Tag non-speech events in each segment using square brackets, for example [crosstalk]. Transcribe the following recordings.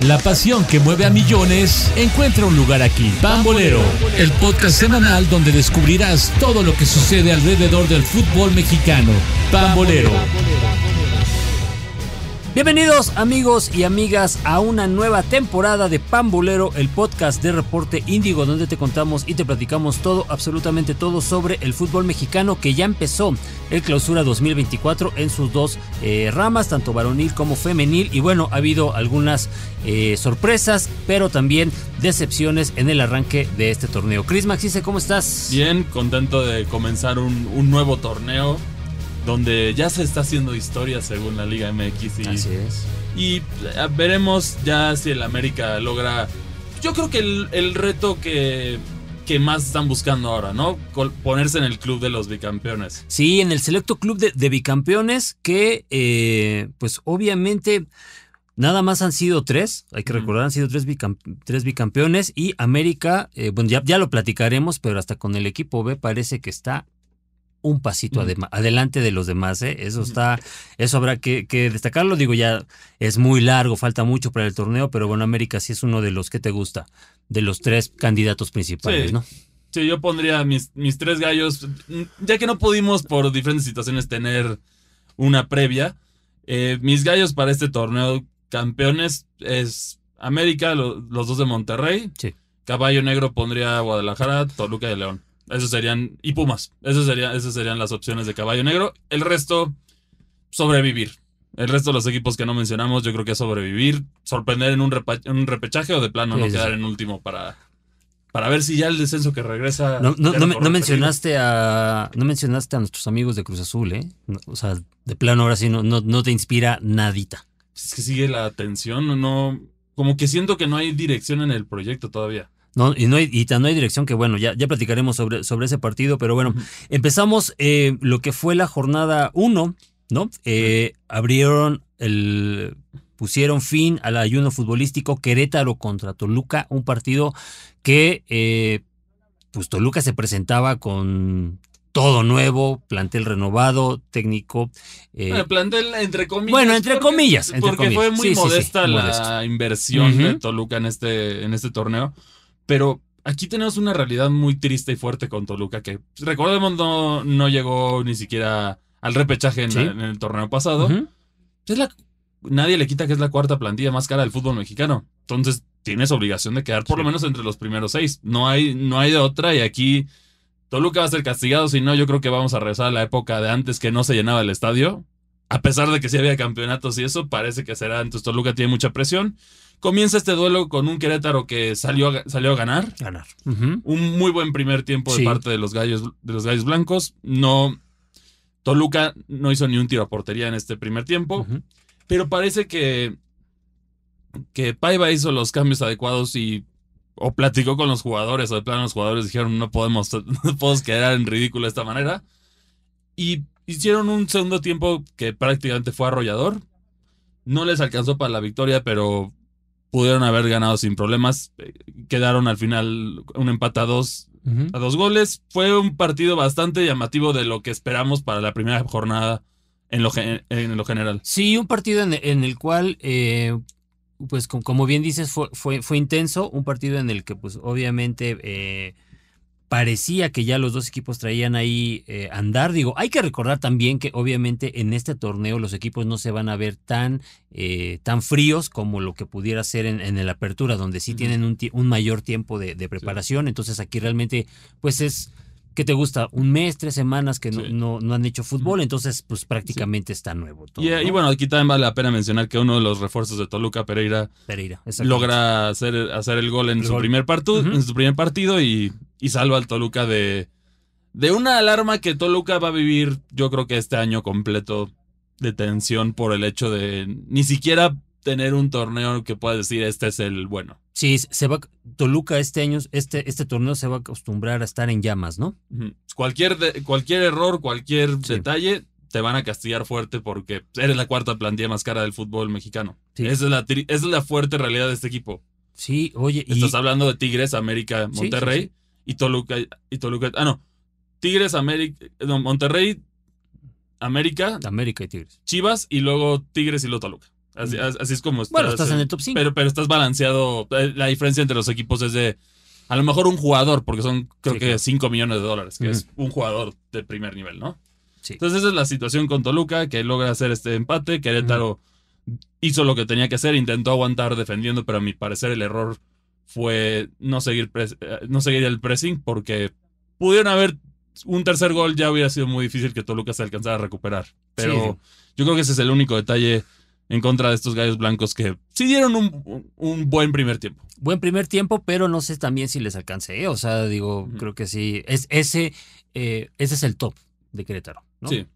La pasión que mueve a millones encuentra un lugar aquí. Pambolero, el podcast semanal donde descubrirás todo lo que sucede alrededor del fútbol mexicano. Pambolero. Bienvenidos amigos y amigas a una nueva temporada de Pambolero, el podcast de Reporte Índigo, donde te contamos y te platicamos todo, absolutamente todo sobre el fútbol mexicano que ya empezó el clausura 2024 en sus dos eh, ramas, tanto varonil como femenil. Y bueno, ha habido algunas eh, sorpresas, pero también decepciones en el arranque de este torneo. Chris Maxice, ¿cómo estás? Bien, contento de comenzar un, un nuevo torneo donde ya se está haciendo historia según la Liga MX. Y, Así es. Y eh, veremos ya si el América logra. Yo creo que el, el reto que, que más están buscando ahora, ¿no? Col- Ponerse en el club de los bicampeones. Sí, en el selecto club de, de bicampeones que, eh, pues obviamente, nada más han sido tres, hay que recordar, han sido tres, bicam- tres bicampeones y América, eh, bueno, ya, ya lo platicaremos, pero hasta con el equipo B parece que está un pasito adelante de los demás, ¿eh? Eso está, eso habrá que, que destacarlo, digo, ya es muy largo, falta mucho para el torneo, pero bueno, América sí es uno de los que te gusta, de los tres candidatos principales, Sí. ¿no? Sí, yo pondría mis, mis tres gallos, ya que no pudimos por diferentes situaciones tener una previa, eh, mis gallos para este torneo campeones es América, lo- los dos de Monterrey, Sí. Caballo Negro pondría Guadalajara, Toluca y León. Esos serían, y Pumas, esos serían, esas serían las opciones de Caballo Negro. El resto, sobrevivir. El resto de los equipos que no mencionamos, yo creo que es sobrevivir, sorprender en un, en un repechaje o de plano Sí, no sí, quedar en último para, para ver si ya el descenso que regresa. No, mencionaste a no mencionaste a nuestros amigos de Cruz Azul, ¿eh? O sea, de plano ahora sí no, no, no te inspira nadita. Es que sigue la tensión, no. Como que siento que no hay dirección en el proyecto todavía. No, y no hay, y no hay dirección que bueno, ya, ya platicaremos sobre, sobre ese partido, pero bueno, empezamos eh, lo que fue la jornada 1, ¿no? Eh, abrieron el pusieron fin al ayuno futbolístico Querétaro contra Toluca, un partido que eh, pues Toluca se presentaba con todo nuevo, plantel renovado, técnico. eh, Bueno, plantel entre comillas. bueno, entre porque- comillas, entre porque comillas. fue muy Sí, sí, sí, modesta la modesto. inversión de Toluca en este, en este torneo. Pero aquí tenemos una realidad muy triste y fuerte con Toluca que, recordemos, no, no llegó ni siquiera al repechaje en, Sí. en el torneo pasado. ujú. Es la, nadie le quita que es la cuarta plantilla más cara del fútbol mexicano. Entonces tienes obligación de quedar por lo menos entre los primeros seis. No hay, no hay de otra y aquí Toluca va a ser castigado. Si no, yo creo que vamos a regresar a la época de antes que no se llenaba el estadio. A pesar de que sí había campeonatos y eso, parece que será. Entonces Toluca tiene mucha presión. Comienza este duelo con un Querétaro que salió a, salió a ganar. Ganar. Un muy buen primer tiempo de Sí. parte de los gallos, de los gallos blancos. No. Toluca no hizo ni un tiro a portería en este primer tiempo. Pero parece que, que Paiva hizo los cambios adecuados y o platicó con los jugadores o de plano los jugadores dijeron no podemos, [laughs] no podemos quedar en ridículo de esta manera. Y hicieron un segundo tiempo que prácticamente fue arrollador. No les alcanzó para la victoria, pero pudieron haber ganado sin problemas. Eh, Quedaron al final un empate a dos, a dos goles. Fue un partido bastante llamativo de lo que esperamos para la primera jornada en lo, en lo general. Sí, un partido en, en el cual, eh, pues com- como bien dices, fue, fue, fue intenso, un partido en el que pues obviamente eh, parecía que ya los dos equipos traían ahí eh, andar. Digo, hay que recordar también que obviamente en este torneo los equipos no se van a ver tan, eh, tan fríos como lo que pudiera ser en, en el apertura, donde sí tienen un, un mayor tiempo de, de preparación. Entonces aquí realmente pues es... ¿Qué te gusta? Un mes, tres semanas que no, Sí. no, no han hecho fútbol, entonces pues prácticamente está nuevo todo. Y, eh, bueno, aquí también vale la pena mencionar que uno de los refuerzos de Toluca, Pereira, logra hacer, hacer el gol en, El su, gol. Primer partu- en su primer partido y, y salva al Toluca de, de una alarma que Toluca va a vivir, yo creo que este año completo de tensión por el hecho de ni siquiera tener un torneo que pueda decir este es el bueno. Sí, se va Toluca este año, este, este torneo se va a acostumbrar a estar en llamas, ¿no? Cualquier, de- cualquier error, cualquier Sí. detalle, te van a castigar fuerte porque eres la cuarta plantilla más cara del fútbol mexicano. Sí. Esa, es la, tri- esa es la fuerte realidad de este equipo. Sí, oye, y Estás hablando de Tigres, América, Monterrey sí, y Toluca. Y Toluca. Ah, no. Tigres, América. No, Monterrey, América, América y Tigres. Chivas y luego Tigres y luego Toluca. Así, así es como estás. Bueno, estás en el top 5. Pero, pero estás balanceado. Eh, La diferencia entre los equipos es de a lo mejor un jugador, porque son creo Sí, que claro. 5 millones de dólares, que es un jugador de primer nivel, ¿no? Sí. Entonces esa es la situación con Toluca, que logra hacer este empate. Querétaro hizo lo que tenía que hacer, intentó aguantar defendiendo, pero a mi parecer el error fue no seguir, eh, no seguir el pressing, porque pudieron haber un tercer gol, ya hubiera sido muy difícil que Toluca se alcanzara a recuperar. Pero Sí. yo creo que ese es el único detalle en contra de estos gallos blancos que sí dieron un, un- buen primer tiempo. Buen primer tiempo, pero no sé también si les alcance. ¿eh? O sea, digo, creo que sí. Es, ese, eh, ese es el top de Querétaro. ¿no? Sí,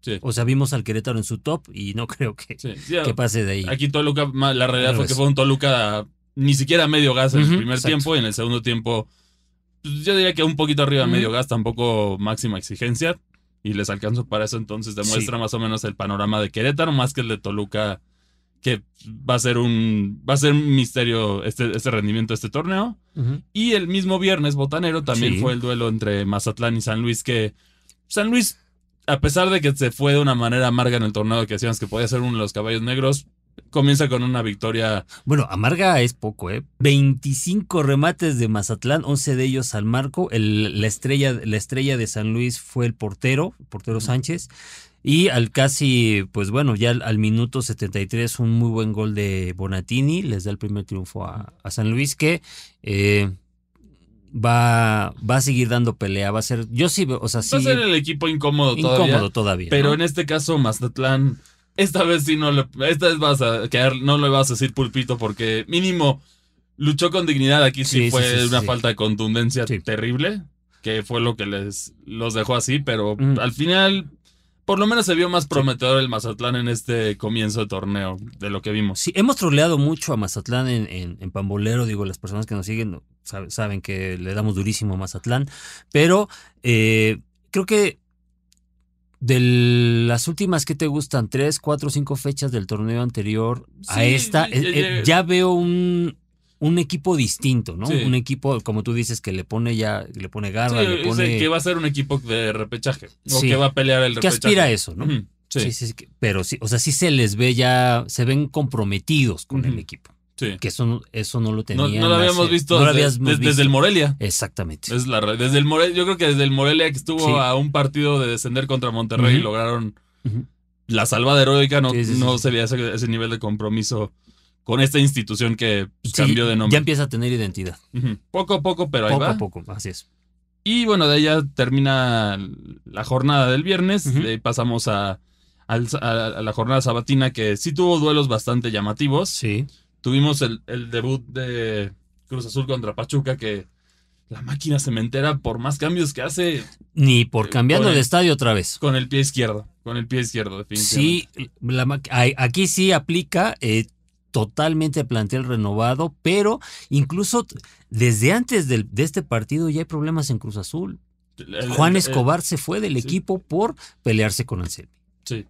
sí. O sea, vimos al Querétaro en su top y no [laughs] creo que, sí. Que pase de ahí. Aquí Toluca, la realidad Al fue que fue un Toluca ni siquiera medio gas en el primer exacto. tiempo y en el segundo tiempo, pues, yo diría que un poquito arriba de medio gas, tampoco máxima exigencia. Y les alcanzó para eso, entonces demuestra Sí. más o menos el panorama de Querétaro, más que el de Toluca, que va a ser un, va a ser un misterio este, este rendimiento de este torneo. Y el mismo viernes botanero también Sí. fue el duelo entre Mazatlán y San Luis, que San Luis, a pesar de que se fue de una manera amarga en el torneo, que decíamos que podía ser uno de los caballos negros, comienza con una victoria. Bueno, amarga es poco, ¿eh? 25 remates de Mazatlán, 11 de ellos al marco. El- la, estrella, la estrella de San Luis fue el portero, el portero Sánchez. Y al casi, pues bueno, ya al, al minuto 73, un muy buen gol de Bonatini. Les da el primer triunfo a, a San Luis, que eh, va, va a seguir dando pelea. Va a ser, yo sí, o sea, sí. Va a ser el equipo incómodo, todavía. incómodo todavía. Pero ¿no? en este caso, Mazatlán, esta vez sí no le, esta vez vas a quedar, no le vas a decir pulpito, porque mínimo luchó con dignidad. Aquí sí, fue sí, una falta de contundencia terrible, que fue lo que les los dejó así, pero Mm. al final, por lo menos se vio más prometedor el Mazatlán en este comienzo de torneo de lo que vimos. Sí, hemos troleado mucho a Mazatlán en, en, en Pambolero, digo, las personas que nos siguen sabe- saben que le damos durísimo a Mazatlán, pero eh, creo que de las últimas que te gustan, tres, cuatro, cinco fechas del torneo anterior a esta, ya- eh, eh, ya- ya veo un, un equipo distinto, ¿no? Sí. Un equipo, como tú dices, que le pone ya, le pone Sí, garra, le pone... que va a ser un equipo de repechaje, o que va a pelear el que repechaje. aspira a eso, ¿no? Sí, Sí, sí, sí, que- pero sí, o sea, sí se les ve ya, se ven comprometidos con el equipo. Sí. Que eso, no- eso no lo tenían. no lo habíamos hace- visto no lo desde, habíamos desde- visto. desde el Morelia. Exactamente. Es la desde el Morelia, yo creo que desde el Morelia que estuvo Sí. a un partido de descender contra Monterrey y lograron la salvada heroica, no, Sí, no se veía ese, ese nivel de compromiso con esta institución que pues, cambió de nombre. Ya empieza a tener identidad. Poco a poco, pero ahí poco va. a poco, así es. Y bueno, de ahí ya termina la jornada del viernes. De ahí pasamos a- a la jornada sabatina que sí tuvo duelos bastante llamativos. Sí. Tuvimos el, el debut de Cruz Azul contra Pachuca que la máquina cementera, por más cambios que hace, Ni por Eh, cambiando el- estadio otra vez. con el pie izquierdo. Con el pie izquierdo, definitivamente. Sí, la aquí sí aplica eh, totalmente plantel renovado, pero incluso desde antes del- de este partido ya hay problemas en Cruz Azul. El- Juan Escobar se fue del sí. equipo por pelearse con Anselmi. Sí.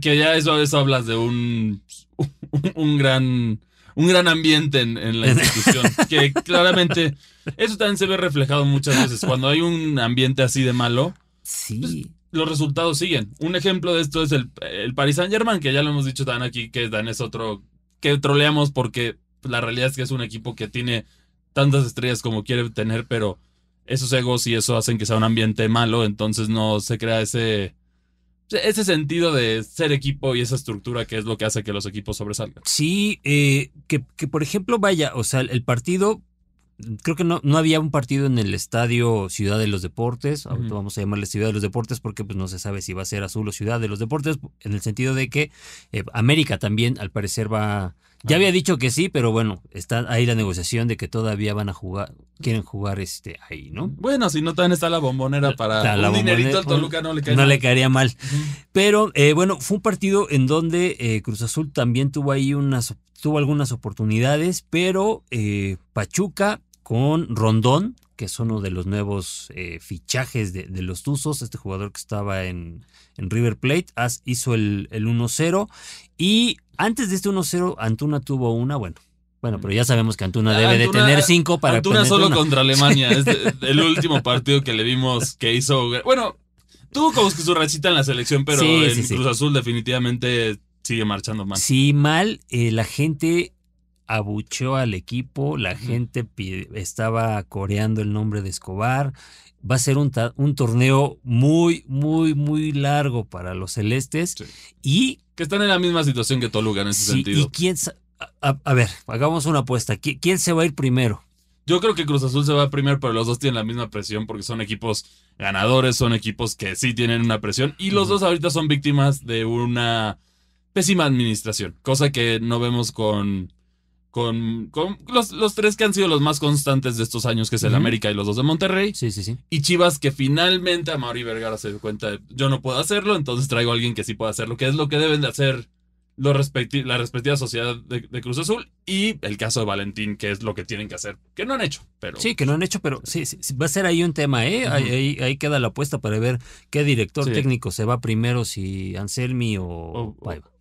Que ya eso, eso hablas de un, [laughs] un gran un gran ambiente en, en la [laughs] institución. que claramente eso también se ve reflejado muchas veces. Cuando hay un ambiente así de malo, Sí. los resultados siguen. Un ejemplo de esto es el, el Paris Saint Germain, que ya lo hemos dicho tan aquí, que Dan es otro que troleamos porque la realidad es que es un equipo que tiene tantas estrellas como quiere tener, pero esos egos y eso hacen que sea un ambiente malo, entonces no se crea ese ese sentido de ser equipo y esa estructura que es lo que hace que los equipos sobresalgan. Sí, eh, que, que por ejemplo, vaya, o sea, el partido, creo que no, no había un partido en el estadio Ciudad de los Deportes, ahorita vamos a llamarle Ciudad de los Deportes porque pues no se sabe si va a ser azul o Ciudad de los Deportes, en el sentido de que eh, América también al parecer va... Ya había dicho que sí, pero bueno, está ahí la negociación de que todavía van a jugar, quieren jugar este ahí, ¿no? Bueno, si no también está la bombonera para la un dinerito al Toluca no le cae No mal. le caería mal. Pero eh, bueno, fue un partido en donde eh, Cruz Azul también tuvo ahí unas, tuvo algunas oportunidades, pero eh, Pachuca con Rondón, que es uno de los nuevos eh, fichajes de, de los Tuzos, este jugador que estaba en, en River Plate, as- hizo el, el 1-0 y antes de este 1-0 Antuna tuvo una, bueno. Bueno, pero ya sabemos que Antuna debe de tener cinco para Antuna solo una. contra [laughs] Alemania. Es el último partido que le vimos que hizo. Bueno, tuvo como que su rachita en la selección, pero Sí, en sí, sí. Cruz Azul definitivamente sigue marchando mal. Sí, mal, eh, la gente abucheó al equipo, la gente estaba coreando el nombre de Escobar. Va a ser un, un torneo muy, muy, muy largo para los celestes. Sí. Y, Que están en la misma situación que Toluca en ese sí, sentido. y quién a, ver, hagamos una apuesta. ¿Qui- ¿Quién se va a ir primero? Yo creo que Cruz Azul se va primero, pero los dos tienen la misma presión porque son equipos ganadores, son equipos que sí tienen una presión y los dos ahorita son víctimas de una pésima administración, cosa que no vemos con, con, con los, los tres que han sido los más constantes de estos años, que es el. América y los dos de Monterrey, Sí, sí, sí. y Chivas que finalmente a Mauri Vergara se dio cuenta de yo no puedo hacerlo, entonces traigo a alguien que sí pueda hacerlo, que es lo que deben de hacer los respecti- la respectiva sociedad de, de Cruz Azul y el caso de Valentín, que es lo que tienen que hacer, que no han hecho, pero... Sí, que no han hecho, pero sí, sí, va a ser ahí un tema, ¿eh? Ahí, ahí- ahí queda la apuesta para ver qué director Sí. técnico se va primero, si Anselmi o, O-.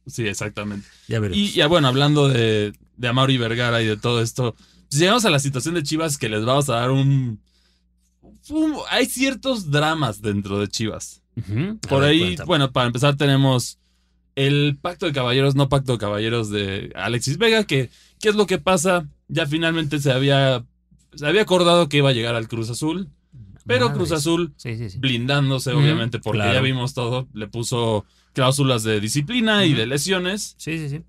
Sí, exactamente. Ya veremos. Y ya bueno, hablando de, de Amaury Vergara y de todo esto, pues llegamos a la situación de Chivas que les vamos a dar un... un- hay ciertos dramas dentro de Chivas. Por ver, ahí, cuéntame. bueno, para empezar tenemos el pacto de caballeros, no pacto de caballeros de Alexis Vega, que ¿qué es lo que pasa? Ya finalmente se había, se había acordado que iba a llegar al Cruz Azul, pero. Cruz Azul Sí, sí, sí. blindándose, obviamente, porque claro. ya vimos todo, le puso cláusulas de disciplina y de lesiones Sí, sí, sí.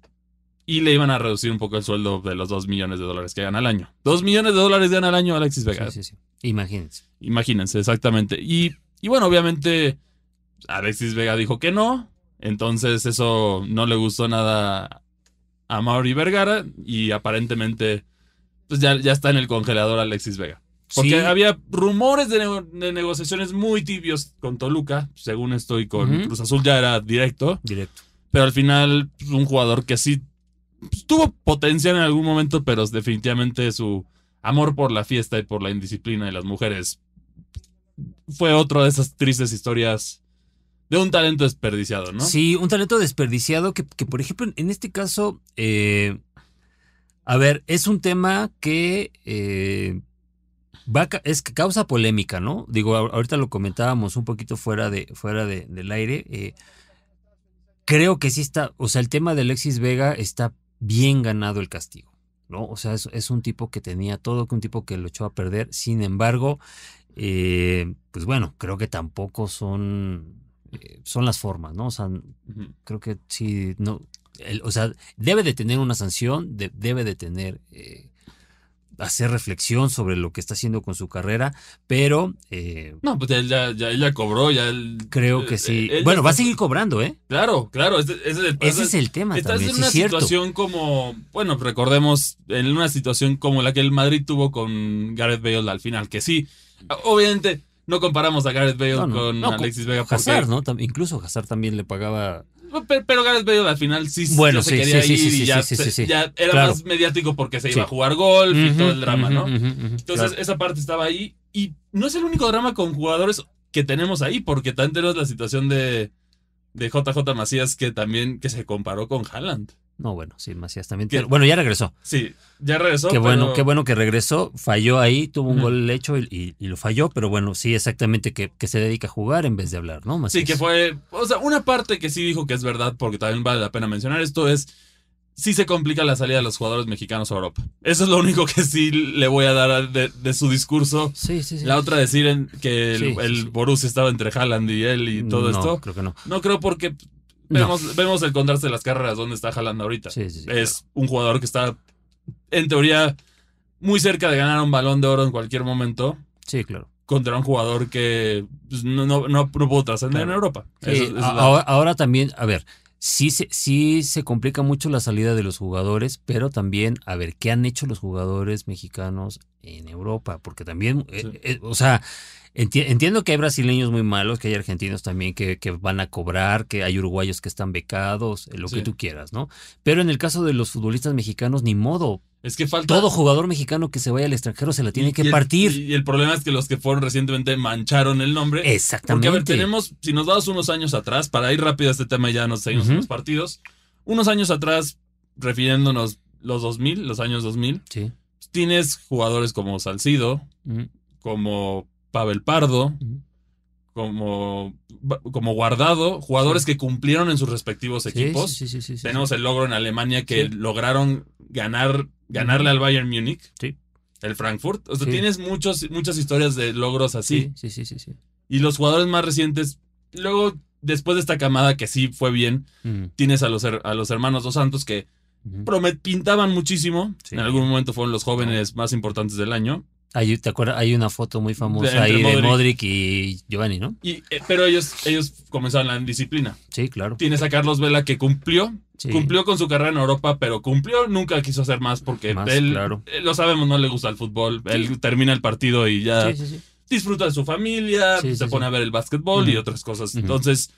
Y le iban a reducir un poco el sueldo de los 2 millones de dólares que gana al año. 2 millones de dólares gana al año Alexis Vega. Sí, sí, sí. Imagínense. Imagínense, exactamente. Y, y bueno, obviamente Alexis Vega dijo que no, entonces eso no le gustó nada a Mauri Vergara y aparentemente pues ya, ya está en el congelador Alexis Vega. Porque Sí. había rumores de, nego- de negociaciones muy tibios con Toluca, según estoy con. Cruz Azul ya era directo, Directo. pero al final pues, un jugador que sí pues, tuvo potencial en algún momento, pero definitivamente su amor por la fiesta y por la indisciplina de las mujeres fue otra de esas tristes historias de un talento desperdiciado, ¿no? Sí, un talento desperdiciado que, que, por ejemplo, en este caso, eh, a ver, es un tema que eh, va es que causa polémica, ¿no? Digo, ahor- ahorita lo comentábamos un poquito fuera de fuera de- del aire. eh, creo que sí está, o sea, el tema de Alexis Vega está bien ganado el castigo, ¿no? O sea, es, es un tipo que tenía todo, que un tipo que lo echó a perder. Sin embargo, eh, pues bueno, creo que tampoco son eh, son las formas, ¿no? O sea, creo que sí, no, el- o sea, debe de tener una sanción, de- debe de tener, eh, hacer reflexión sobre lo que está haciendo con su carrera, pero eh, No, pues él ya, ya, él ya cobró, ya él- creo eh, que sí. él ya Bueno, va a seguir cobrando, ¿eh? Claro, claro, ese, ese es el- Ese es el tema Estás también, en sí una cierto. situación como, bueno, recordemos, en una situación como la que el Madrid tuvo con Gareth Bale al final, que sí, obviamente no comparamos a Gareth Bale No, no, con no, Alexis Vega Hazard, ¿no? Incluso Hazard también le pagaba. Pero, pero Gareth Bale al final sí, Bueno, se sí, quería sí, ya, ya era Claro. más mediático porque se iba a jugar golf y todo el drama, ¿no? Entonces claro. esa parte estaba ahí y no es el único drama con jugadores que tenemos ahí porque también tenemos la situación de, de JJ Macías que también que se comparó con Haaland. No, bueno, sí, Macías también. Bueno, ya regresó. Sí, ya regresó. Qué bueno, qué bueno que regresó. Falló ahí, tuvo un gol hecho y, y- y lo falló, pero bueno, sí, exactamente que, que se dedica a jugar en vez de hablar, ¿no? Sí, Macías. que fue. O sea, una parte que sí dijo que es verdad, porque también vale la pena mencionar esto, es. Sí se complica la salida de los jugadores mexicanos a Europa. Eso es lo único que sí le voy a dar de, de su discurso. Sí, sí, sí. La otra decir en- que el, Sí, sí, el sí. Borussia estaba entre Haaland y él y todo no, esto. creo que no. No creo porque No. vemos, vemos el contraste de las carreras donde está Haaland ahorita. Sí, sí, sí, es un jugador que está, en teoría, muy cerca de ganar un balón de oro en cualquier momento Sí, claro. contra un jugador que pues, no, no, no, pudo trascender Claro. en Europa. Eso- la- ahora, ahora también, a ver, sí se, sí se complica mucho la salida de los jugadores, pero también, a ver, ¿qué han hecho los jugadores mexicanos en Europa? Porque también, eh, eh, o sea, enti- entiendo que hay brasileños muy malos, que hay argentinos también que, que van a cobrar, que hay uruguayos que están becados, eh, lo Sí. que tú quieras, ¿no? Pero en el caso de los futbolistas mexicanos, ni modo. Es que falta. Todo jugador mexicano que se vaya al extranjero se la tiene y- que y el- partir. Y el problema es que los que fueron recientemente mancharon el nombre. Exactamente. Porque, a ver, tenemos, si nos vamos unos años atrás, para ir rápido a este tema y ya nos seguimos en Ujú. los partidos, unos años atrás, refiriéndonos los 2000, los años 2000, Sí. tienes jugadores como Salcido, como Pavel Pardo, como, como guardado, jugadores que cumplieron en sus respectivos Sí, equipos. sí, sí, sí, sí, Tenemos el logro en Alemania que lograron ganar, ganarle al Bayern Múnich. Sí. El Frankfurt. O sea, tienes muchos, muchas historias de logros así. sí, sí, sí, sí, sí. Y los jugadores más recientes, luego, después de esta camada que sí fue bien, Mm, tienes a los, a los hermanos Dos Santos que promet pintaban muchísimo. En algún momento fueron los jóvenes más importantes del año. Hay, ¿Te acuerdas? Hay una foto muy famosa De- ahí de Modric. Modric y Giovanni, ¿no? Y, eh, pero ellos, ellos comenzaron la indisciplina. Sí, claro. Tienes a Carlos Vela que cumplió, Sí. cumplió con su carrera en Europa, pero cumplió, nunca quiso hacer más porque Más, él, claro. eh, lo sabemos, no le gusta el fútbol. Él termina el partido y ya Sí, disfruta de su familia, se pone a ver el básquetbol y otras cosas. Entonces,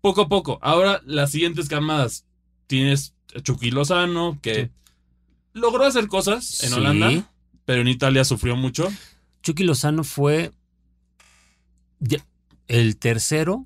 poco a poco. Ahora, las siguientes camadas. Tienes a Chucky Lozano, que logró hacer cosas en Sí. Holanda, pero en Italia sufrió mucho. Chucky Lozano fue el tercero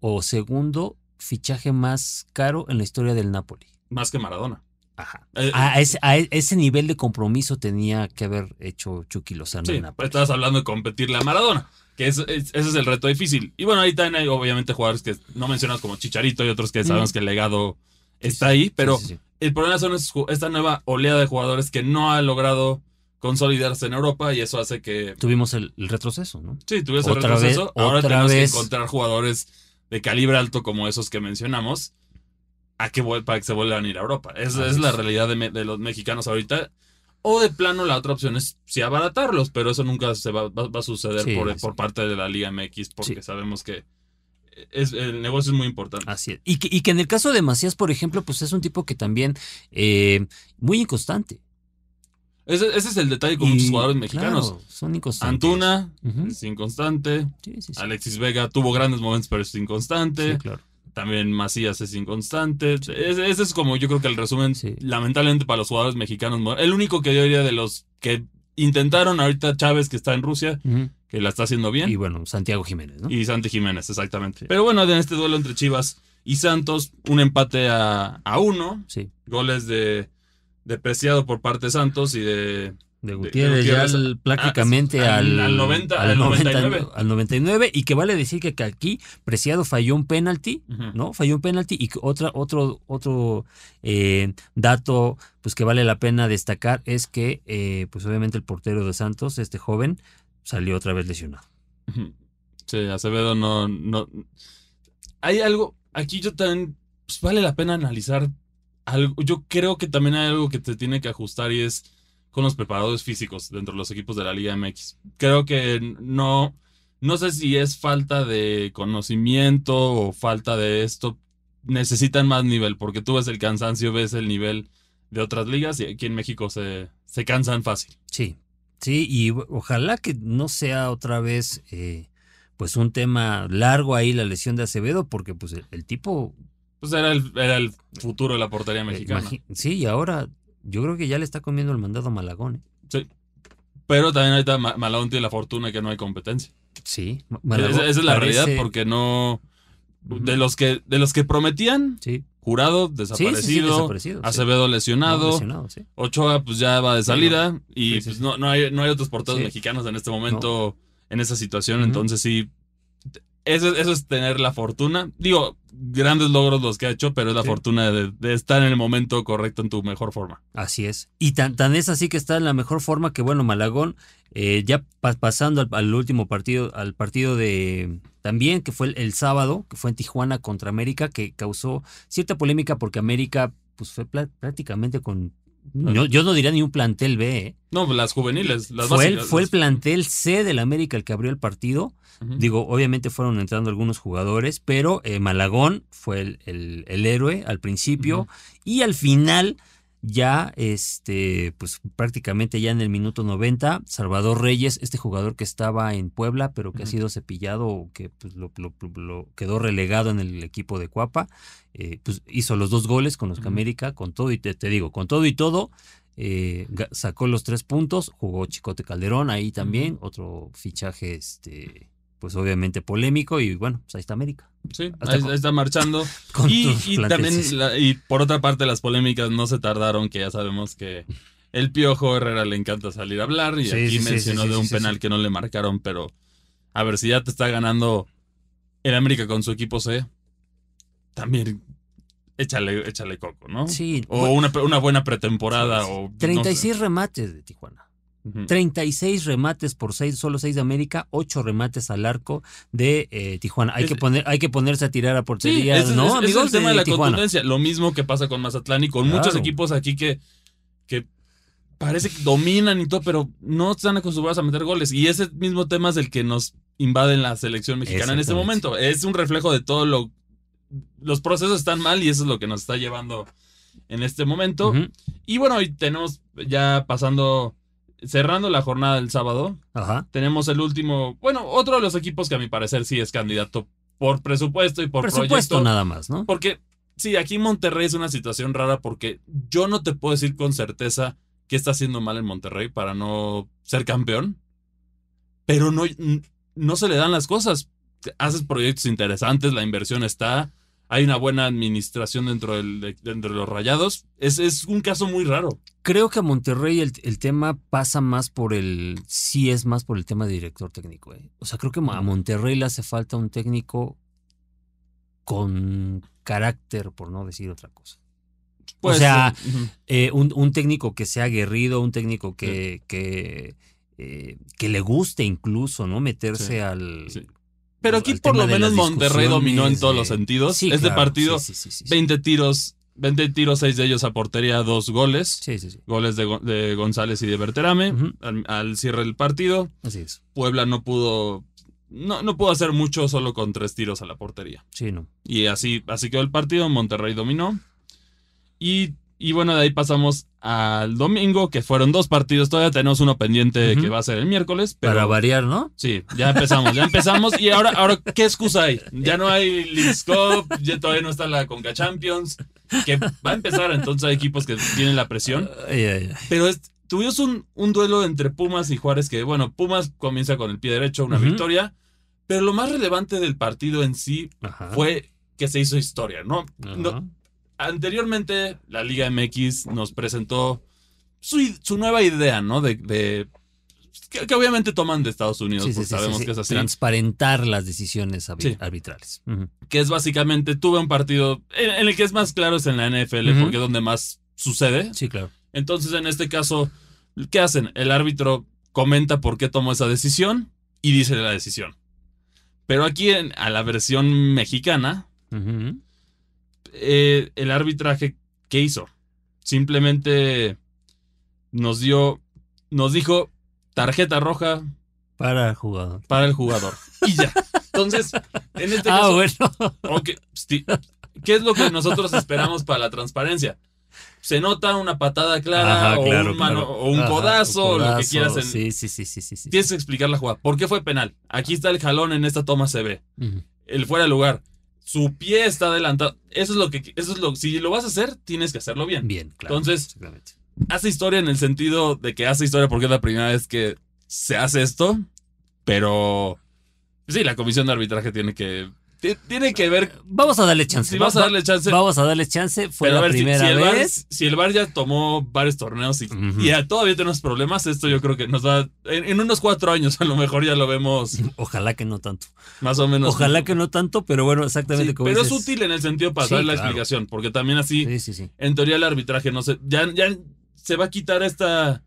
o segundo fichaje más caro en la historia del Napoli. Más que Maradona. Ajá. Eh, A ese, a e- ese nivel de compromiso tenía que haber hecho Chucky Lozano Sí, en Napoli. estabas hablando de competirle a Maradona, que es, es- ese es el reto difícil. Y bueno, ahí también hay obviamente jugadores que no mencionas como Chicharito y otros que sabemos Mm. que el legado está ahí, pero Sí, el problema son esta nueva oleada de jugadores que no ha logrado consolidarse en Europa y eso hace que Tuvimos el, el retroceso, ¿no? sí, tuviese el vez- retroceso. Ahora otra tenemos vez. que encontrar jugadores de calibre alto como esos que mencionamos a que para que se vuelvan a ir a Europa. Esa es la realidad de, me- de los mexicanos ahorita. O de plano la otra opción es sí abaratarlos, pero eso nunca se va, va- va a suceder Sí, por, parte de la Liga MX porque Sí. sabemos que es, el negocio es muy importante. Así es. Y que, y que en el caso de Macías, por ejemplo, pues es un tipo que también eh, muy inconstante. Ese, ese es el detalle con Y, muchos jugadores mexicanos. claro, son inconstantes. Antuna Ujú. es inconstante. Sí, sí, sí. Alexis Vega tuvo grandes momentos, pero es inconstante. Claro. También Macías es inconstante. Ese, ese es como yo creo que el resumen, lamentablemente para los jugadores mexicanos. El único que yo diría de los que intentaron ahorita Chávez, que está en Rusia, que la está haciendo bien. Y bueno, Santiago Jiménez, ¿no? Y Santi Jiménez, exactamente. Pero bueno, en este duelo entre Chivas y Santos, un empate a, a uno. Sí. Goles de, de Preciado por parte de Santos y de. De de Gutiérrez ya Gutiérrez. al- prácticamente Ah, al- al, al 90, al al 90, 99. al 99 y que vale decir que, que aquí Preciado falló un penalti. ¿no? Falló un penalti y otra, otro, otro eh, dato pues que vale la pena destacar es que pues pues obviamente el portero de Santos, este joven, salió otra vez lesionado. Sí, Acevedo no, no. Hay algo. Aquí yo también. Pues vale la pena analizar Yo creo que también hay algo que te tiene que ajustar y es con los preparadores físicos dentro de los equipos de la Liga MX. Creo que no. No sé si es falta de conocimiento o falta de esto. Necesitan más nivel, porque tú ves el cansancio, ves el nivel de otras ligas y aquí en México se, se cansan fácil. Sí, sí, y ojalá que no sea otra vez eh, pues un tema largo ahí la lesión de Acevedo, porque pues el tipo... Pues era el, era el futuro de la portería eh, mexicana. sí, y ahora yo creo que ya le está comiendo el mandado a Malagón. ¿eh? Sí. Pero también ahorita Ma- Malagón tiene la fortuna de que no hay competencia. Sí, Ma- Esa, Malagón esa es la parece- realidad, porque no. De los que, de los que prometían, Sí, jurado, sí, sí, sí, desaparecido, desaparecido. Acevedo No, lesionado, lesionado, sí. Ochoa pues ya va de salida y pues no, no hay, no hay otros porteros mexicanos en este momento en esa situación, entonces sí. Eso, eso es tener la fortuna. Digo, grandes logros los que ha hecho, pero es la Sí. fortuna de, de estar en el momento correcto en tu mejor forma. Así es. Y tan, tan es así que está en la mejor forma que, bueno, Malagón, eh, ya pa- pasando al, al último partido, al partido de también, que fue el, el sábado, que fue en Tijuana contra América, que causó cierta polémica porque América, pues fue prácticamente con. Yo, yo no diría ni un plantel B, ¿eh? No, pues las juveniles, las fue, el, fue el plantel C del América el que abrió el partido. Digo, obviamente fueron entrando algunos jugadores, pero eh, Malagón fue el, el- el héroe al principio y al final, ya este, pues prácticamente ya en el minuto 90, Salvador Reyes, este jugador que estaba en Puebla, pero que ha sido cepillado o que pues, lo, lo- lo- quedó relegado en el equipo de Cuapa, eh, pues hizo los dos goles con los que. América, con todo y te, te digo, con todo y todo. eh, sacó los tres puntos, jugó Chicote Calderón ahí también, otro fichaje, este, pues obviamente polémico, y bueno, pues ahí está América. Sí, ahí, con- está marchando. [laughs] Y, y también, la- y por otra parte, las polémicas no se tardaron, que ya sabemos que el Piojo Herrera le encanta salir a hablar y Sí, aquí sí, mencionó sí, de un penal que no le marcaron, pero a ver si ya te está ganando El América con su equipo C, también échale, échale coco, ¿no? Sí. O una, una buena pretemporada. O no 36 sé. remates de Tijuana. Ujú. 36 remates por 6, solo 6 de América, 8 remates al arco de eh, Tijuana. Hay, Es- que poner, hay que ponerse a tirar a portería, es- ¿no, es amigos? el tema de la Tijuana. contundencia. Lo mismo que pasa con Mazatlán y con muchos equipos aquí que, que parece que dominan y todo, pero no están acostumbrados a meter goles. Y ese mismo tema es el que nos invade en la selección mexicana en este momento. Es un reflejo de todo lo... Los procesos están mal y eso es lo que nos está llevando en este momento. Y bueno, hoy tenemos ya pasando, cerrando la jornada del sábado, Ajá. tenemos el último, bueno, otro de los equipos que a mi parecer sí es candidato por presupuesto y por Presupuesto proyecto. nada más, ¿no? Porque sí, aquí en Monterrey es una situación rara porque yo no te puedo decir con certeza qué está haciendo mal en Monterrey para no ser campeón, pero no, no se le dan las cosas. Haces proyectos interesantes, la inversión está, hay una buena administración dentro, del, de- dentro de los rayados. Es, es un caso muy raro. Creo que a Monterrey el, el tema pasa más por el. Sí, es más por el tema de director técnico. ¿eh? O sea, creo que a Monterrey le hace falta un técnico con carácter, por no decir otra cosa. Pues, sea, eh. Eh, un, un técnico que sea aguerrido, un técnico que, que, eh, que le guste incluso, ¿no? Meterse Sí, al. sí. Pero aquí por lo menos Monterrey dominó en todos de- los sentidos. Sí, este claro, partido, sí, sí, sí, sí, sí. 20 tiros, 20 tiros, 6 de ellos a portería, dos goles. Sí, sí, sí. Goles de, Go- de González y de Berterame al cierre del partido. Así es. Puebla no pudo, no, no pudo hacer mucho solo con tres tiros a la portería. Sí, no. Y así, así quedó el partido. Monterrey dominó. Y, y bueno, de ahí pasamos al domingo, que fueron dos partidos. Todavía tenemos uno pendiente Ujú. que va a ser el miércoles. Pero Para variar, ¿no? Sí, ya empezamos, ya empezamos. Y ahora, ahora, ¿qué excusa hay? Ya no hay Leagues Cup, ya todavía no está la Conca Champions, que va a empezar, entonces hay equipos que tienen la presión. Ay, ay, ay. Pero es- tuvimos un, un duelo entre Pumas y Juárez que, bueno, Pumas comienza con el pie derecho, una victoria, pero lo más relevante del partido en sí Ajá. fue que se hizo historia, ¿no? No- anteriormente la Liga MX nos presentó su, su nueva idea, ¿no? De, de- que, que obviamente toman de Estados Unidos, Sí, sí, sabemos sí. que es así. Transparentar las decisiones arbitrales. Que es básicamente, tuve un partido en, en el que es más claro es en la NFL, porque es donde más sucede. Sí, claro. Entonces, en este caso, ¿qué hacen? El árbitro comenta por qué tomó esa decisión y dice la decisión. Pero aquí, en, a la versión mexicana. Eh, el arbitraje, ¿qué hizo? Simplemente nos dio, nos dijo tarjeta roja Para el jugador. para el jugador. Y ya. Entonces, en este [laughs] Ah, caso, bueno. ¿Qué es lo que nosotros esperamos para la transparencia? Se nota una patada clara Ajá, o, claro, un mano- claro. o un Ajá, codazo, lo que quieras. en- Sí, sí, sí, sí, sí. sí. Tienes que explicar la jugada. ¿Por qué fue penal? Aquí está el jalón, en esta toma se ve. El fuera de lugar. Su pie está adelantado. Eso es lo que. Eso es lo. Si lo vas a hacer, tienes que hacerlo bien. Bien, claro. Entonces-. Hace historia en el sentido de que hace historia porque es la primera vez que se hace esto. Pero. Sí, la comisión de arbitraje tiene que. Ti- Tiene que ver. Vamos a darle chance. Vas a darle chance. Vamos a darle chance. Fue Pero a la ver, si, primera si el VAR, vez. si el VAR ya tomó varios torneos y, Ujú. y ya todavía tenemos problemas, esto yo creo que nos va. En, en unos cuatro años a lo mejor ya lo vemos [laughs] Ojalá que no tanto. más o menos. Ojalá que no tanto, pero bueno, Sí, exactamente como pero es útil en el sentido para Sí, dar la claro. explicación, porque también así, Sí, sí, sí. en teoría el arbitraje no sé, ya, ya se va a quitar esta.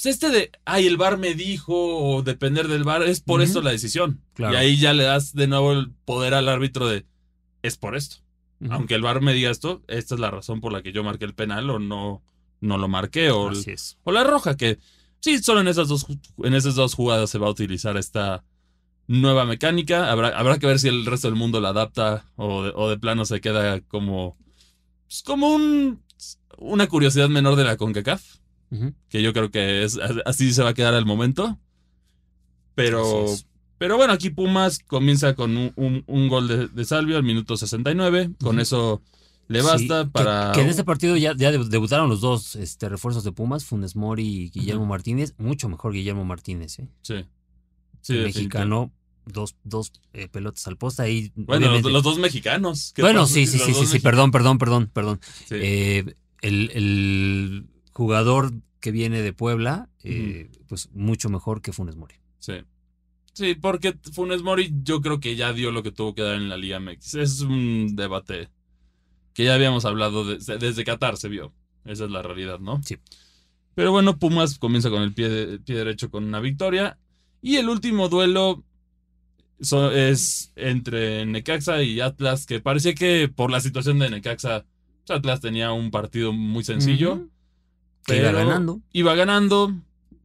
Pues este de, ay, el VAR me dijo, o depender del VAR, es por Ujú. esto la decisión. Claro. Y ahí ya le das de nuevo el poder al árbitro de, es por esto. Aunque el VAR me diga esto, esta es la razón por la que yo marqué el penal o no, no lo marqué. O, Así es. o la roja, que sí, solo en esas dos, en esas dos jugadas se va a utilizar esta nueva mecánica. Habrá, habrá que ver si el resto del mundo la adapta o de, o de plano se queda como, pues, como un, una curiosidad menor de la CONCACAF, Que yo creo que es, así se va a quedar al momento. Pero, pero bueno, aquí Pumas comienza con un, un- un gol de, de Salvio al minuto 69. Con Ujú. eso le basta para... Que, en este partido ya, ya debu- debutaron los dos este, refuerzos de Pumas, Funes Mori y Guillermo. Martínez. Mucho mejor Guillermo Martínez, ¿eh? Sí. Sí, El mexicano, dos, dos eh, pelotas al poste ahí. Bueno, los, dos mexicanos. ¿Qué bueno, pasa? sí, sí, Los sí, sí, sí, mexicanos. perdón, perdón, perdón, perdón. Sí. Eh, el, el jugador que viene de Puebla, eh, pues mucho mejor que Funes Mori. Sí. Sí, porque Funes Mori yo creo que ya dio lo que tuvo que dar en la Liga MX. Es un debate que ya habíamos hablado de- desde Qatar, se vio. Esa es la realidad, ¿no? Sí. Pero bueno, Pumas comienza con el pie, de- pie derecho con una victoria. Y el último duelo so- es entre Necaxa y Atlas, que parecía que por la situación de Necaxa, pues, Atlas tenía un partido muy sencillo. Iba ganando. Iba ganando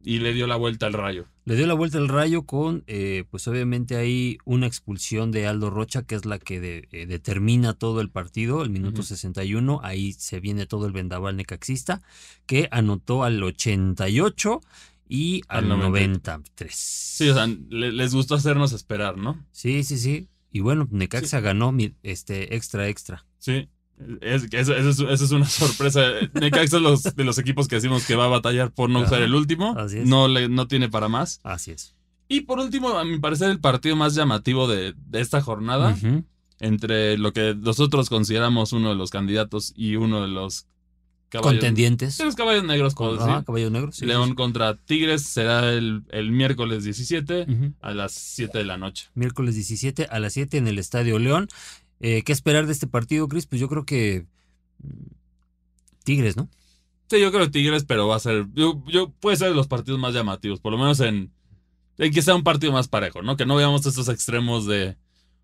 y le dio la vuelta al rayo. Le dio la vuelta al rayo con, eh, pues obviamente hay una expulsión de Aldo Rocha, que es la que de- eh, determina todo el partido, el minuto Ujú. 61, ahí se viene todo el vendaval necaxista, que anotó al 88 y al, Al 93. Sí, o sea, le- les gustó hacernos esperar, ¿no? sí, sí, sí. Y bueno, Necaxa ganó mi- este extra extra. Sí. Es, eso, eso es, eso es una [laughs] sorpresa. Necaxa es los, de los equipos que decimos que va a batallar por no Ajá, usar el último. así es. No, le, no tiene para más. Así es. Y por último, a mi parecer, el partido más llamativo de, de esta jornada, Ujú. entre lo que nosotros consideramos uno de los candidatos y uno de los caballos. Contendientes. de los caballos negros, caballos negros. sí, León sí, contra Tigres será el, el miércoles 17 sí. Ujú. a las 7 de la noche. miércoles 17 a las 7 en el Estadio León. Eh, ¿Qué esperar de este partido, Chris? Pues yo creo que mm, Tigres, ¿no? Sí, yo creo que Tigres, pero va a ser. Yo, yo- puede ser de los partidos más llamativos, por lo menos en, en que sea un partido más parejo, ¿no? Que no veamos estos extremos de.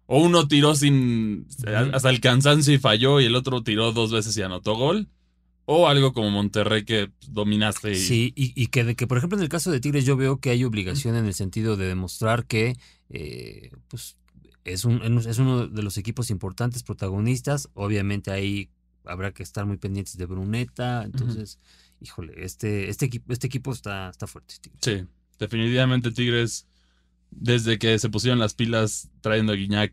O uno tiró sin. Ujú. hasta el cansancio y falló, y el otro tiró dos veces y anotó gol. O algo como Monterrey que dominaste y. Sí, y, y que, que, por ejemplo, en el caso de Tigres yo veo que hay obligación en el sentido de demostrar que eh, pues, es, un, es uno de los equipos importantes, protagonistas. Obviamente ahí habrá que estar muy pendientes de Bruneta. Entonces, híjole, este, este, equipo, este equipo está, está fuerte. Tigres. Sí, definitivamente Tigres, desde que se pusieron las pilas trayendo a Guiñac,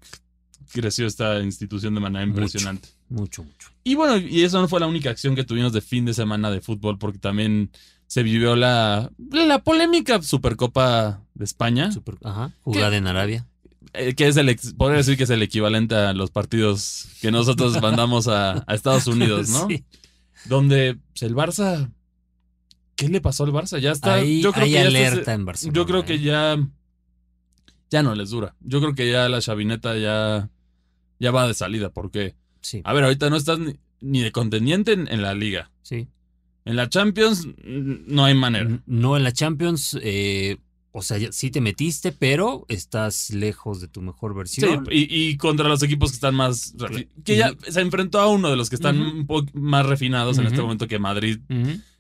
creció esta institución de manera impresionante. Mucho, mucho. Y bueno, y eso no fue la única acción que tuvimos de fin de semana de fútbol, porque también se vivió la, la polémica Supercopa de España, Super- ajá, jugada en Arabia. Eh, que es el, podría decir que es el equivalente a los partidos que nosotros [laughs] mandamos a, a Estados Unidos, ¿no? Sí. Donde pues, el Barça, ¿qué le pasó al Barça? Ya está, Ahí yo creo hay que ya está- alerta en Barcelona. yo creo que ¿eh? ya, ya no les dura. Yo creo que ya la chavineta ya, ya va de salida, porque, Sí, a ver, ahorita no estás ni, ni de contendiente en, en la liga. sí. En la Champions no hay manera. No en la Champions, eh, o sea, sí te metiste, pero estás lejos de tu mejor Sí, versión. y, y contra los equipos que están más... Que ya se enfrentó a uno de los que están un poco más refinados en este momento que Madrid.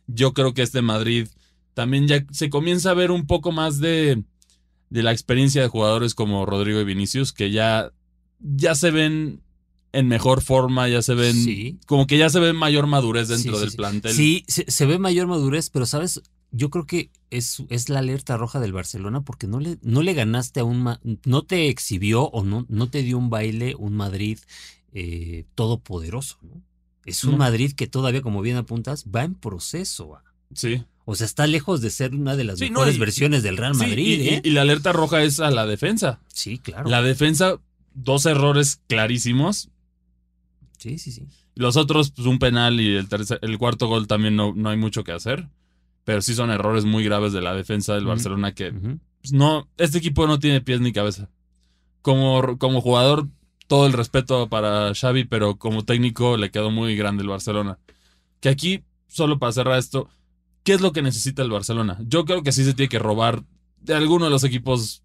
Yo creo que este Madrid también ya se comienza a ver un poco más de, de la experiencia de jugadores como Rodrigo y Vinicius, que ya, ya se ven en mejor forma, ya se ven... Sí. Como que ya se ve mayor madurez Sí, dentro sí, del sí. plantel. Sí, se, se ve mayor madurez, pero sabes, yo creo que es, es la alerta roja del Barcelona porque no le, no le ganaste a un, no te exhibió o no, no te dio un baile un Madrid eh, todopoderoso, ¿no? Es un No. Madrid que todavía, como bien apuntas, va en proceso. Sí. O sea, está lejos de ser una de las Sí, no, mejores y- versiones del Real Madrid, y- ¿eh? y la alerta roja es a la defensa. sí, claro. La defensa, dos errores clarísimos. Sí, sí, sí. Los otros, pues un penal y el, tercer, el cuarto gol también no, no hay mucho que hacer. Pero sí son errores muy graves de la defensa del. Barcelona que pues, no, este equipo no tiene pies ni cabeza. Como, como jugador, todo el respeto para Xavi, pero como técnico le quedó muy grande el Barcelona. Que aquí, solo para cerrar esto, ¿qué es lo que necesita el Barcelona? Yo creo que sí se tiene que robar de alguno de los equipos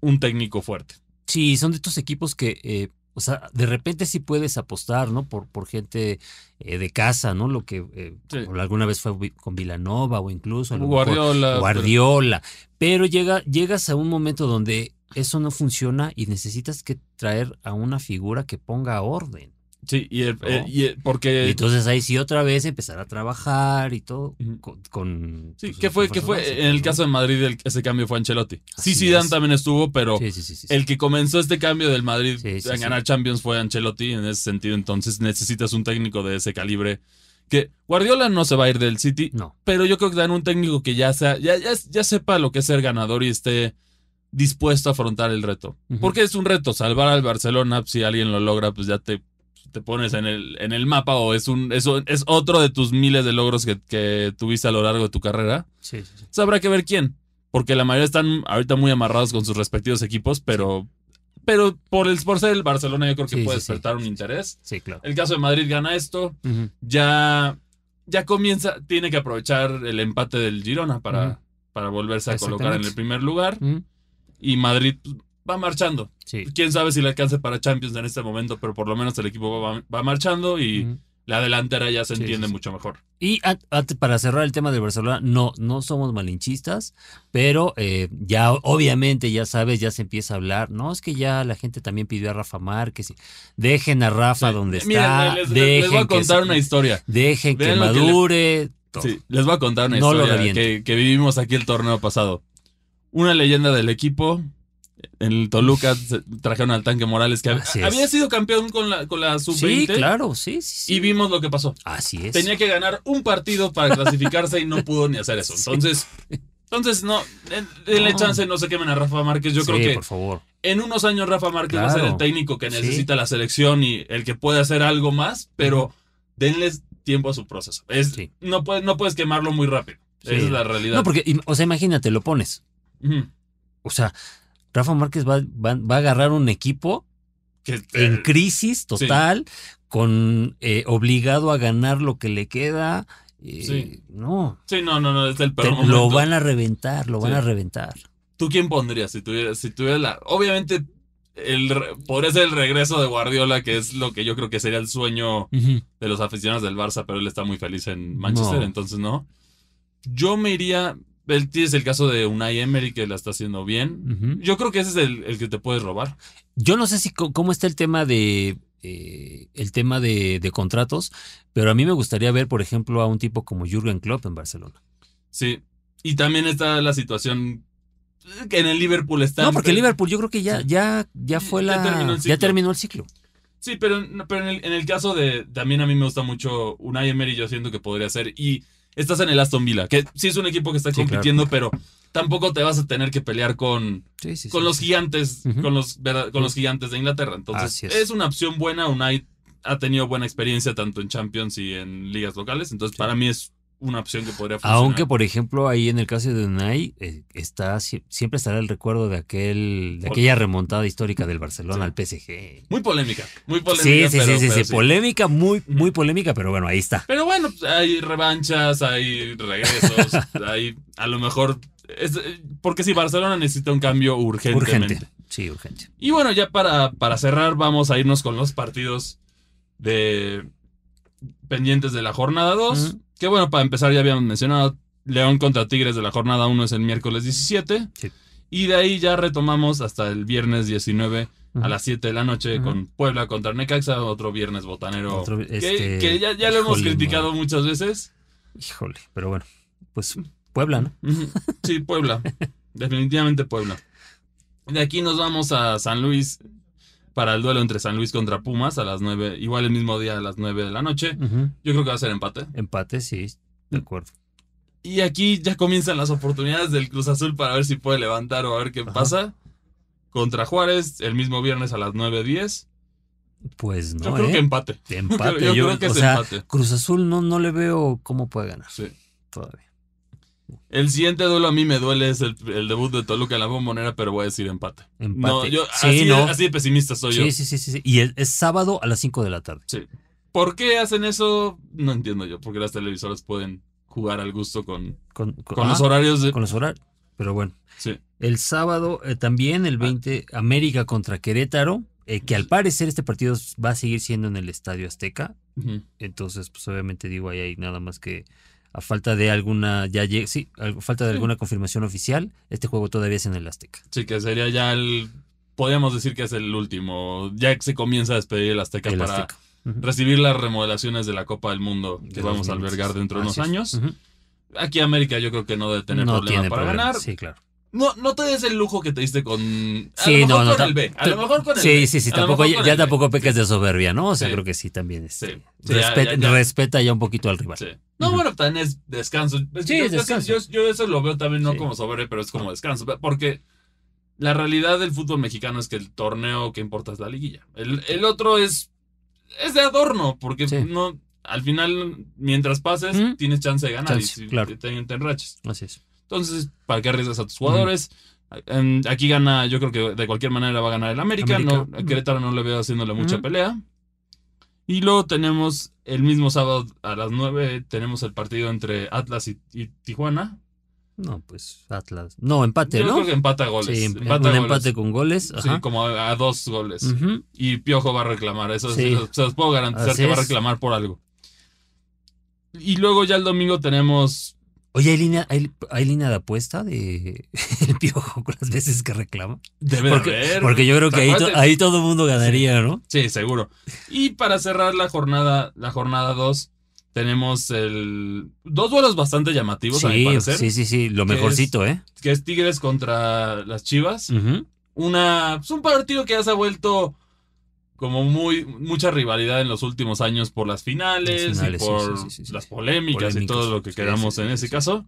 un técnico fuerte. Sí, son de estos equipos que, eh, o sea, de repente sí puedes apostar, ¿no? Por, por gente eh, de casa, ¿no? Lo que eh, Sí. alguna vez fue con Villanova o incluso a lo mejor Guardiola. Guardiola. Pero llega, llegas a un momento donde eso no funciona y necesitas que traer a una figura que ponga orden. Sí, y, el- ¿no? y el- porque... y entonces ahí sí otra vez empezar a trabajar y todo con... con, Sí, pues, ¿qué fue, qué fue? En el caso de Madrid, ese cambio fue Ancelotti. Sí, Así Zidane es. también estuvo, pero Sí, sí, sí, sí, sí. el que comenzó este cambio del Madrid Sí, sí, sí. ganar Champions fue Ancelotti. En ese sentido, entonces necesitas un técnico de ese calibre. Que Guardiola no se va a ir del City, No. pero yo creo que dan un técnico que ya, sea, ya, ya, ya sepa lo que es ser ganador y esté dispuesto a afrontar el reto. Porque es un reto, salvar al Barcelona, si alguien lo logra, pues ya te, te pones en el, en el mapa o es, un, es, es otro de tus miles de logros que, que tuviste a lo largo de tu carrera. Sí, sí, sí. Entonces habrá que ver quién. porque la mayoría están ahorita muy amarrados con sus respectivos equipos, pero, pero por, el, por ser el Barcelona yo creo que Sí, puede sí, sí. despertar un interés. Sí, claro. El caso de Madrid gana esto, ya, ya comienza, tiene que aprovechar el empate del Girona para, para volverse a colocar en el primer lugar y Madrid pues, va marchando. Sí. Quién sabe si le alcance para Champions en este momento, pero por lo menos el equipo va, va marchando y la delantera ya se Sí, entiende sí, mucho mejor. Y para cerrar el tema de Barcelona, no, no somos malinchistas, pero eh, ya obviamente, ya sabes, ya se empieza a hablar. No, es que ya la gente también pidió a Rafa Márquez. Dejen a Rafa donde está. les, dejen les voy a contar una historia. Dejen que le- madure. todo. Sí, les voy a contar una No historia que vivimos aquí el torneo pasado. Una leyenda del equipo. En el Toluca trajeron al tanque Morales que Así es. había sido campeón con la, con la Sí, sub-20 claro, sí, sí, sí. y vimos lo que pasó. Así es. Tenía que ganar un partido para clasificarse y no [laughs] pudo ni hacer eso. Sí. Entonces, entonces no, den- denle No. chance, no se quemen a Rafa Márquez. Yo Sí, creo que por favor. en unos años Rafa Márquez va a ser Claro. el técnico que necesita la selección y el que puede hacer algo más, pero denles tiempo a su proceso. Es, no, puedes, no puedes quemarlo muy rápido. Esa es la realidad. No, porque, o sea, imagínate, lo pones. O sea, Rafa Márquez va, va- va a agarrar un equipo Que- en crisis total, con eh, obligado a ganar lo que le queda. eh, Sí. No, sí, no, no, no, es el te- peor lo van a reventar, lo van a reventar. ¿Tú quién pondrías si tuvieras, si tuvieras la... Obviamente, el, podría ser el regreso de Guardiola, que es lo que yo creo que sería el sueño de los aficionados del Barça, pero él está muy feliz en Manchester, No. entonces no. Yo me iría. El, tienes el caso de Unai Emery que la está haciendo bien. Yo creo que ese es el, el que te puedes robar. Yo no sé si cómo está el tema de eh, el tema de, de contratos, pero a mí me gustaría ver, por ejemplo, a un tipo como Jürgen Klopp en Barcelona. Sí. Y también está la situación que en el Liverpool está. No, porque Liverpool yo creo que ya, Sí. ya, ya fue Ya la, terminó el ya ciclo. terminó el ciclo. Sí, pero, pero en, el, en el caso de. También a mí me gusta mucho Unai Emery, yo siento que podría ser. Y estás en el Aston Villa, que sí es un equipo que está Sí, compitiendo, pero tampoco te vas a tener que pelear con. Sí, sí, con los gigantes, con los con los gigantes de Inglaterra. Entonces, Así es. es. una opción buena. Unai ha tenido buena experiencia tanto en Champions y en ligas locales. Entonces, para mí es una opción que podría funcionar. Aunque, por ejemplo, ahí en el caso de Unai, eh, está, sie- siempre estará el recuerdo de aquel, de aquella remontada histórica del Barcelona Sí. al PSG. Muy polémica, muy Sí, polémica. sí, pero, sí, sí, pero sí, polémica, muy, muy polémica, pero bueno, ahí está. Pero bueno, pues, hay revanchas, hay regresos, [laughs] hay a lo mejor... es- porque si Barcelona necesita un cambio urgentemente. Urgente. Sí, urgente. Y bueno, ya para, para cerrar, vamos a irnos con los partidos de pendientes de la jornada 2. Ujú. Que bueno, para empezar ya habíamos mencionado, León contra Tigres de la jornada 1 es el miércoles 17. Sí. Y de ahí ya retomamos hasta el viernes 19 a las 7 de la noche con Puebla contra Necaxa, otro viernes botanero. Otro, que, este, que ya, ya lo hemos criticado muchas veces. Híjole, pero bueno, pues Puebla, ¿no? Sí, Puebla. [laughs] Definitivamente Puebla. De aquí nos vamos a San Luis para el duelo entre San Luis contra Pumas a las 9, igual el mismo día a las 9 de la noche. Yo creo que va a ser empate. Empate, sí, de acuerdo. Y aquí ya comienzan las oportunidades del Cruz Azul para ver si puede levantar o a ver qué Ajá. pasa. Contra Juárez el mismo viernes a las 9.10. Pues no, Yo creo ¿eh? [laughs] que empate. empate. yo yo- creo que o es sea, empate. Cruz Azul no, no le veo cómo puede ganar Sí. todavía. El siguiente duelo a mí me duele es el, el debut de Toluca en la bombonera, pero voy a decir empate. Empate. No, yo sí, así, no. así de pesimista soy yo. sí, sí, sí, sí. Y es, es sábado a las 5 de la tarde. Sí. ¿Por qué hacen eso? No entiendo yo. Porque las televisoras pueden jugar al gusto con, Con, con- con los ah, horarios de. Con los horarios. Pero bueno. Sí. El sábado eh, también, el 20, América contra Querétaro, eh, que al parecer este partido va a seguir siendo en el Estadio Azteca. Entonces, pues obviamente digo, ahí hay nada más que a falta de alguna, ya sí, a falta de Sí. alguna confirmación oficial, este juego todavía es en el Azteca. Sí, que sería ya el. Podríamos decir que es el último. Ya que se comienza a despedir el Azteca El para Azteca. Recibir las remodelaciones de la Copa del Mundo que De vamos a 2026. albergar dentro de unos años. Aquí América yo creo que no debe tener no problema para problema. ganar. Sí, claro. No, no te des el lujo que te diste con. A Sí, lo mejor no, no, con el B. A lo mejor con el Sí, B. sí, sí, A lo tampoco, ya, tampoco pecas de soberbia, ¿no? O sea, Sí. creo que sí también. este, Sí. Sí, ya- respeta, ya- ya. respeta ya un poquito al rival. Sí. No, bueno, también es descanso. Es- Sí, yo, es descanso. Yo, yo eso lo veo también no Sí. como sobre, pero es como descanso. Porque la realidad del fútbol mexicano es que el torneo que importa es la liguilla. El, el otro es, es de adorno, porque Sí. no, al final, mientras pases, tienes chance de ganar Chance, y si claro. te, te enraches. Así es. Entonces, ¿para qué arriesgas a tus jugadores? Aquí gana, yo creo que de cualquier manera va a ganar el América. América. No, a Querétaro no le veo haciéndole mucha pelea. Y luego tenemos el mismo sábado a las 9, tenemos el partido entre Atlas y, y Tijuana. No, pues Atlas. No, empate, Yo ¿no? creo que empata goles. Sí, empata un goles. empate con goles. Sí, como a, a dos goles. Y Piojo va a reclamar. Eso Sí. se, se los puedo garantizar Así que va a reclamar por algo. Y luego ya el domingo tenemos. Oye, ¿hay línea, hay, hay línea de apuesta de [laughs] el piojo con las veces que reclama? Debe Porque, haber. porque yo creo que ahí, to- Acuérdate- ahí todo el mundo ganaría, ¿no? Sí, seguro. Y para cerrar la jornada, la jornada 2, tenemos el dos duelos bastante llamativos, a mi Sí, parecer. sí, sí, sí, lo mejorcito, ¿eh? Que es Tigres contra las Chivas. Una, es un partido que ya se ha vuelto como muy mucha rivalidad en los últimos años por las finales, Las finales, y por sí, sí, sí, sí. las polémicas, y todo lo que sí, en ese caso.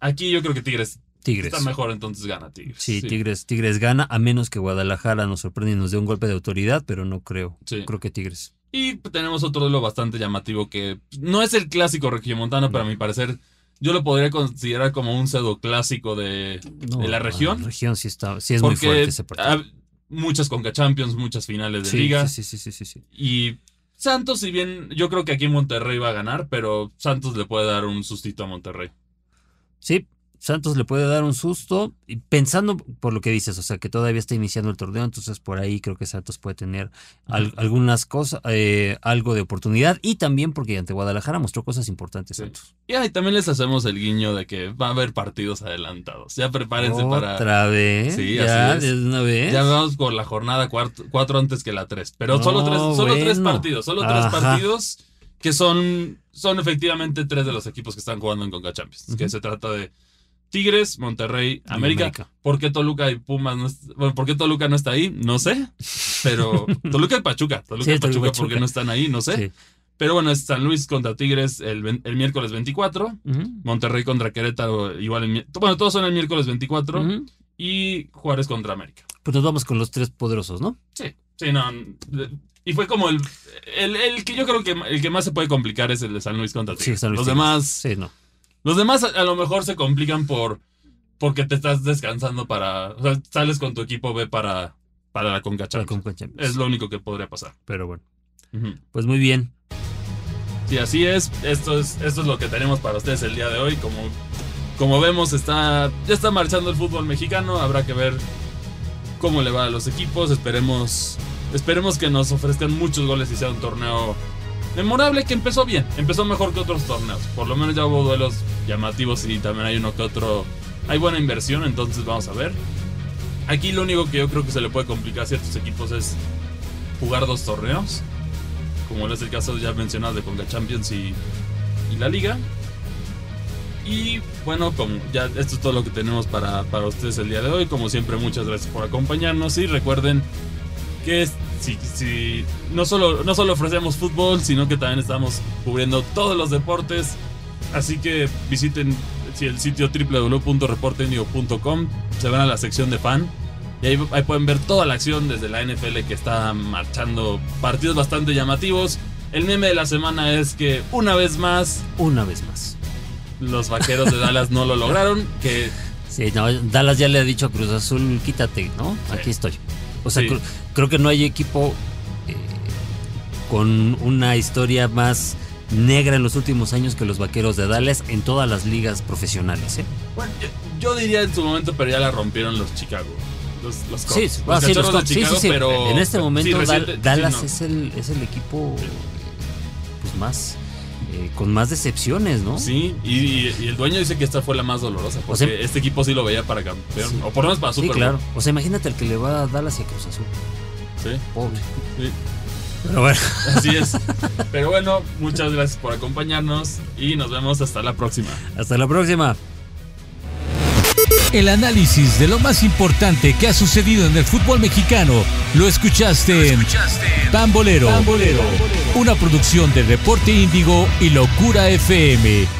Aquí yo creo que Tigres, Tigres. está mejor, entonces gana Tigres. Sí, Tigres, Tigres gana, a menos que Guadalajara nos sorprenda y nos dé un golpe de autoridad, pero no creo. Creo que Tigres. Y tenemos otro duelo bastante llamativo que no es el clásico regiomontano, pero a mi parecer yo lo podría considerar como un pseudo clásico de, No, de la región. La región sí está, sí es muy fuerte ese partido. ha- muchas Conca Champions, muchas finales de Sí, liga. sí, sí, sí, sí, sí. Y Santos, si bien yo creo que aquí Monterrey va a ganar, pero Santos le puede dar un sustito a Monterrey. Sí, Santos le puede dar un susto, pensando por lo que dices, o sea, que todavía está iniciando el torneo, entonces por ahí creo que Santos puede tener al- algunas cosas, eh, algo de oportunidad, y también porque ante Guadalajara mostró cosas importantes Sí. Santos. Y ahí también les hacemos el guiño de que va a haber partidos adelantados. Ya prepárense para... Otra vez, Sí, ya, así es. de una vez. Ya vamos por la jornada cuatro antes que la tres. Pero solo, tres, solo tres partidos. Solo tres partidos que son, son efectivamente tres de los equipos que están jugando en Conca Champions. Que se trata de Tigres, Monterrey, América. América. ¿Por qué Toluca y Pumas no est- Bueno, ¿por qué Toluca no está ahí? No sé. Pero [laughs] Toluca y Pachuca. Toluca Sí, y y Pachuca, ¿por Pachuca. qué no están ahí? No sé. Sí. Pero bueno, es San Luis contra Tigres el, miércoles 24. Ujú. Monterrey contra Querétaro igual el Bueno, todos son el miércoles 24. Ujú. Y Juárez contra América. Pues nos vamos con los tres poderosos, ¿no? Sí, sí, no. Y fue como el, el, el que yo creo que el que más se puede complicar es el de San Luis contra Sí, Tigres. San Luis los Tigres. demás, Sí, no. Los demás a, a lo mejor se complican por porque te estás descansando para, o sea, sales con tu equipo B para para la Conca Para Champions. Conca Champions. Es lo único que podría pasar. Pero bueno, pues muy bien. Sí, así es. Esto es esto es lo que tenemos para ustedes el día de hoy. Como como vemos está ya está marchando el fútbol mexicano. Habrá que ver cómo le va a los equipos. Esperemos esperemos que nos ofrezcan muchos goles y sea un torneo memorable que empezó bien. Empezó mejor que otros torneos. Por lo menos ya hubo duelos llamativos y también hay uno que otro. Hay buena inversión, entonces vamos a ver. Aquí lo único que yo creo que se le puede complicar a ciertos equipos es jugar dos torneos. Como es el caso ya mencionado de Conga Champions y, y la Liga. Y bueno, como ya esto es todo lo que tenemos para, para ustedes el día de hoy. Como siempre, muchas gracias por acompañarnos. Y recuerden que es- si, si no, solo, no solo ofrecemos fútbol, sino que también estamos cubriendo todos los deportes. Así que visiten si el sitio www.reporteindigo.com. Se van a la sección de fan. Y ahí, ahí pueden ver toda la acción desde la NFL que está marchando partidos bastante llamativos. El meme de la semana es que una vez más Una vez más. los vaqueros de Dallas no lo lograron. Que Sí, no, Dallas ya le ha dicho a Cruz Azul, quítate, ¿no? Sí. Aquí estoy. O sea, Sí. Cr- creo que no hay equipo eh, con una historia más negra en los últimos años que los vaqueros de Dallas en todas las ligas profesionales, ¿eh? bueno, yo, yo diría en su momento, pero ya la rompieron los Chicago. Los, los Sí, Cubs. sí, los ah, sí, los de. Sí, Chicago, sí, sí. pero en este momento sí, reciente- sí, Dallas no. es, el, es el equipo eh, pues más eh, con más decepciones, ¿no? Sí, y, y- y el dueño dice que esta fue la más dolorosa, porque sea- este equipo sí lo veía para campeón, Sí. o por lo menos para Sí, Super Bowl. claro. O sea, imagínate el que le va a Dallas y a Cruz Azul. Sí, Pobre. sí. Pero bueno. Así es. [laughs] Pero bueno, muchas gracias por acompañarnos y nos vemos hasta la próxima. Hasta la próxima. El análisis de lo más importante que ha sucedido en el fútbol mexicano lo escuchaste en Pambolero, una producción de Reporte Índigo y Locura FM.